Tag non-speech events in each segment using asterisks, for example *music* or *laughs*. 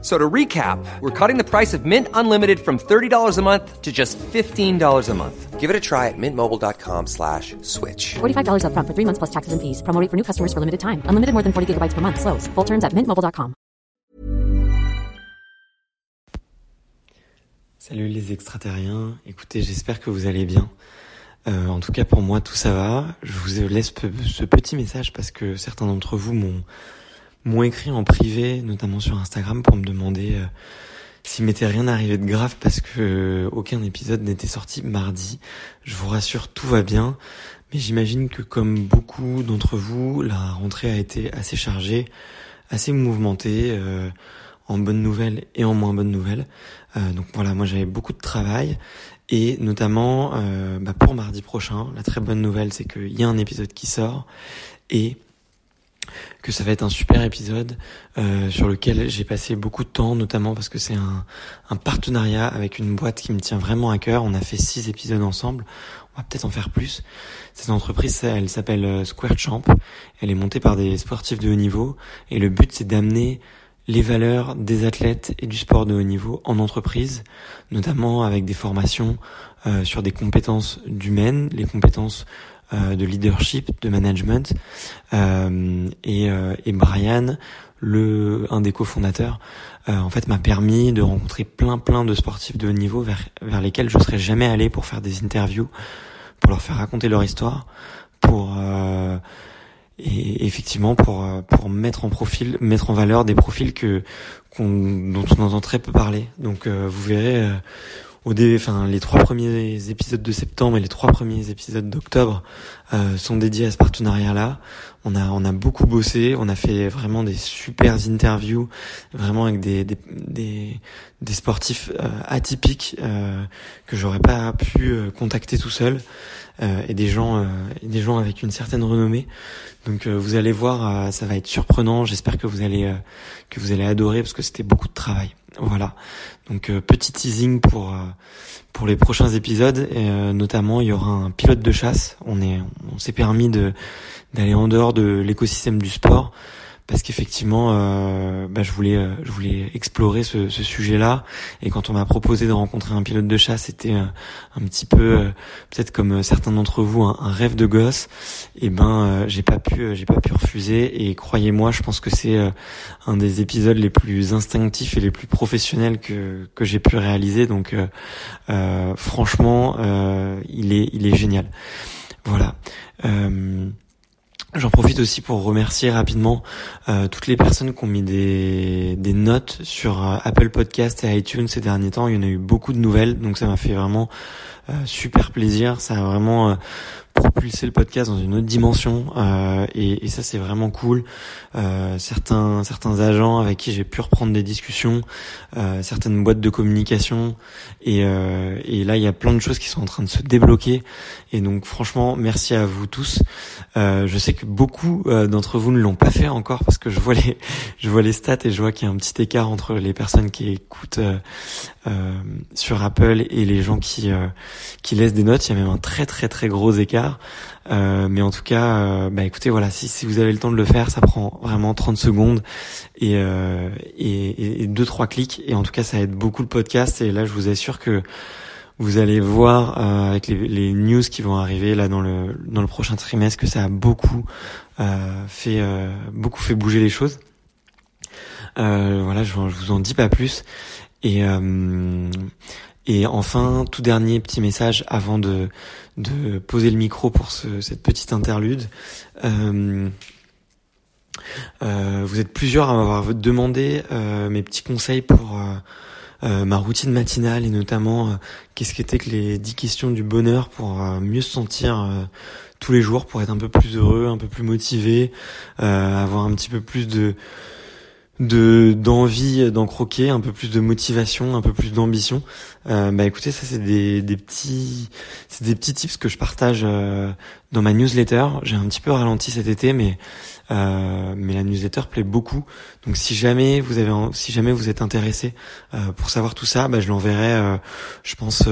So to recap, we're cutting the price of Mint Unlimited from $30 a month to just $15 a month. Give it a try at mintmobile.com slash switch. $45 upfront for three months plus taxes and fees. Promo rate for new customers for limited time. Unlimited more than 40 gigabytes per month. Slows. Full terms at mintmobile.com. Salut les extraterriens. Écoutez, j'espère que vous allez bien. Euh, en tout cas, pour moi, tout ça va. Je vous laisse ce petit message parce que certains d'entre vous m'ont m'ont écrit en privé, notamment sur Instagram, pour me demander euh, s'il m'était rien arrivé de grave parce que euh, aucun épisode n'était sorti mardi. Je vous rassure, tout va bien. Mais j'imagine que comme beaucoup d'entre vous, la rentrée a été assez chargée, assez mouvementée, euh, en bonnes nouvelles et en moins bonnes nouvelles. donc voilà, moi j'avais beaucoup de travail et notamment bah, pour mardi prochain, la très bonne nouvelle c'est qu'il y a un épisode qui sort et que ça va être un super épisode euh, sur lequel j'ai passé beaucoup de temps, notamment parce que c'est un, un, partenariat avec une boîte qui me tient vraiment à cœur. On a fait six épisodes ensemble, on va peut-être en faire plus. Cette entreprise, elle s'appelle euh, Square Champ. Elle est montée par des sportifs de haut niveau et le but c'est d'amener les valeurs des athlètes et du sport de haut niveau en entreprise, notamment avec des formations euh, sur des compétences humaines, les compétences euh, de leadership, de management. Euh, et, euh, et, Brian, le un des cofondateurs, en fait m'a permis de rencontrer plein plein de sportifs de haut niveau vers, vers lesquels je serais jamais allé pour faire des interviews, pour leur faire raconter leur histoire, pour et effectivement pour pour mettre en profil, mettre en valeur des profils que qu'on dont on entend très peu parler. Donc vous verrez au enfin les trois premiers épisodes de septembre et les trois premiers épisodes d'octobre euh, sont dédiés à ce partenariat-là. On a on a beaucoup bossé, on a fait vraiment des super interviews, vraiment avec des des des, des sportifs euh, atypiques euh, que j'aurais pas pu euh, contacter tout seul et des gens et des gens avec une certaine renommée. Donc vous allez voir, ça va être surprenant. J'espère que vous allez que vous allez adorer parce que c'était beaucoup de travail. Voilà. Donc euh, petit teasing pour euh, pour les prochains épisodes. Et, euh, notamment, il y aura un pilote de chasse. On est on s'est permis de d'aller en dehors de l'écosystème du sport parce qu'effectivement, euh, bah, je voulais, euh, je voulais explorer ce, ce sujet-là. Et quand on m'a proposé de rencontrer un pilote de chasse, c'était euh, un petit peu, euh, peut-être comme certains d'entre vous, un, rêve de gosse. Et ben, j'ai pas pu, j'ai pas pu refuser. Et croyez-moi, je pense que c'est un des épisodes les plus instinctifs et les plus professionnels que que j'ai pu réaliser. Donc, franchement, il est, il est génial. Voilà. J'en profite aussi pour remercier rapidement euh, toutes les personnes qui ont mis des, des notes sur euh, Apple Podcast et iTunes ces derniers temps. Il y en a eu beaucoup de nouvelles, donc ça m'a fait vraiment euh, super plaisir. Ça a vraiment propulser le podcast dans une autre dimension euh, et, ça c'est vraiment cool. Euh, certains certains agents avec qui j'ai pu reprendre des discussions, euh, certaines boîtes de communication et, euh, et là il y a plein de choses qui sont en train de se débloquer et donc franchement merci à vous tous. Euh, je sais que beaucoup d'entre vous ne l'ont pas fait encore parce que je vois les *laughs* je vois les stats et je vois qu'il y a un petit écart entre les personnes qui écoutent sur Apple et les gens qui qui laissent des notes. Il y a même un très très très gros écart. Euh, mais en tout cas, euh, bah écoutez, voilà, si, si vous avez le temps de le faire, ça prend vraiment 30 secondes et, euh, et, et deux trois clics. Et en tout cas, ça aide beaucoup le podcast. Et là, je vous assure que vous allez voir euh, avec les, les, news qui vont arriver là dans le dans le prochain trimestre que ça a beaucoup euh, fait euh, beaucoup fait bouger les choses. voilà, je, je vous en dis pas plus. Et et enfin, tout dernier petit message avant de, de poser le micro pour ce, cette petite interlude. Euh, euh, vous êtes plusieurs à m'avoir demandé euh, mes petits conseils pour euh, ma routine matinale et notamment qu'est-ce qu'étaient que les 10 questions du bonheur pour mieux se sentir tous les jours, pour être un peu plus heureux, un peu plus motivé, avoir un petit peu plus de de d'envie d'en croquer, un peu plus de motivation, un peu plus d'ambition, euh, bah écoutez, ça c'est des, des petits c'est des petits tips que je partage euh, dans ma newsletter. J'ai un petit peu ralenti cet été, mais euh, mais la newsletter plaît beaucoup. Donc si jamais vous avez si jamais vous êtes intéressé euh, pour savoir tout ça, bah je l'enverrai, euh, je pense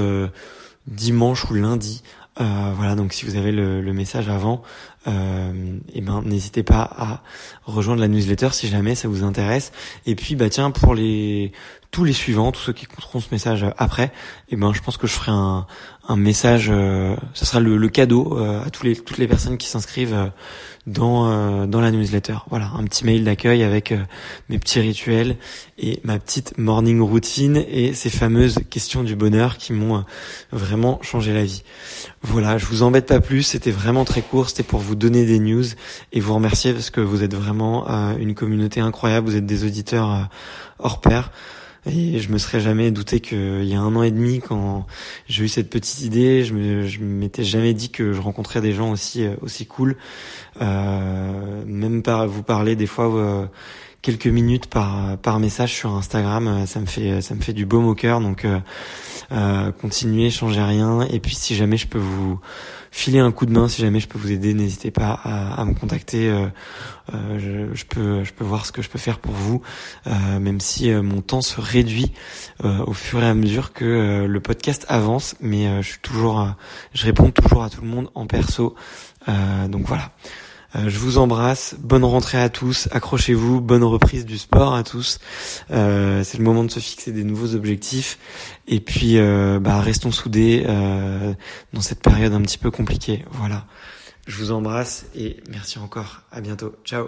dimanche ou lundi. Voilà, donc si vous avez le, message avant, euh, et ben n'hésitez pas à rejoindre la newsletter si jamais ça vous intéresse. Et puis bah tiens pour les tous les suivants, tous ceux qui écouteront ce message après, et ben je pense que je ferai un, un message, euh, ça sera le, le cadeau euh, à tous les toutes les personnes qui s'inscrivent euh, dans euh, dans la newsletter. Voilà, un petit mail d'accueil avec mes petits rituels et ma petite morning routine et ces fameuses questions du bonheur qui m'ont vraiment changé la vie. Voilà, je vous embête pas plus, c'était vraiment très court, c'était pour vous donner des news et vous remercier parce que vous êtes vraiment une communauté incroyable, vous êtes des auditeurs hors pair. Et je me serais jamais douté qu'il y a un an et demi, quand j'ai eu cette petite idée, je me, m'étais jamais dit que je rencontrais des gens aussi euh, aussi cool. Euh, même par vous parler des fois euh, quelques minutes par par message sur Instagram, euh, ça me fait ça me fait du baume au cœur. Donc euh, continuez, changez rien. Et puis si jamais je peux vous filer un coup de main si jamais je peux vous aider. N'hésitez pas à, me contacter. Euh, euh, je, peux je peux voir ce que je peux faire pour vous, euh, même si mon temps se réduit au fur et à mesure que le podcast avance. Mais je suis toujours, je réponds toujours à tout le monde en perso. donc voilà. Euh, je vous embrasse. Bonne rentrée à tous. Accrochez-vous. Bonne reprise du sport à tous. Euh, c'est le moment de se fixer des nouveaux objectifs. Et puis, euh, bah, restons soudés dans cette période un petit peu compliquée. Voilà. Je vous embrasse et merci encore. À bientôt. Ciao.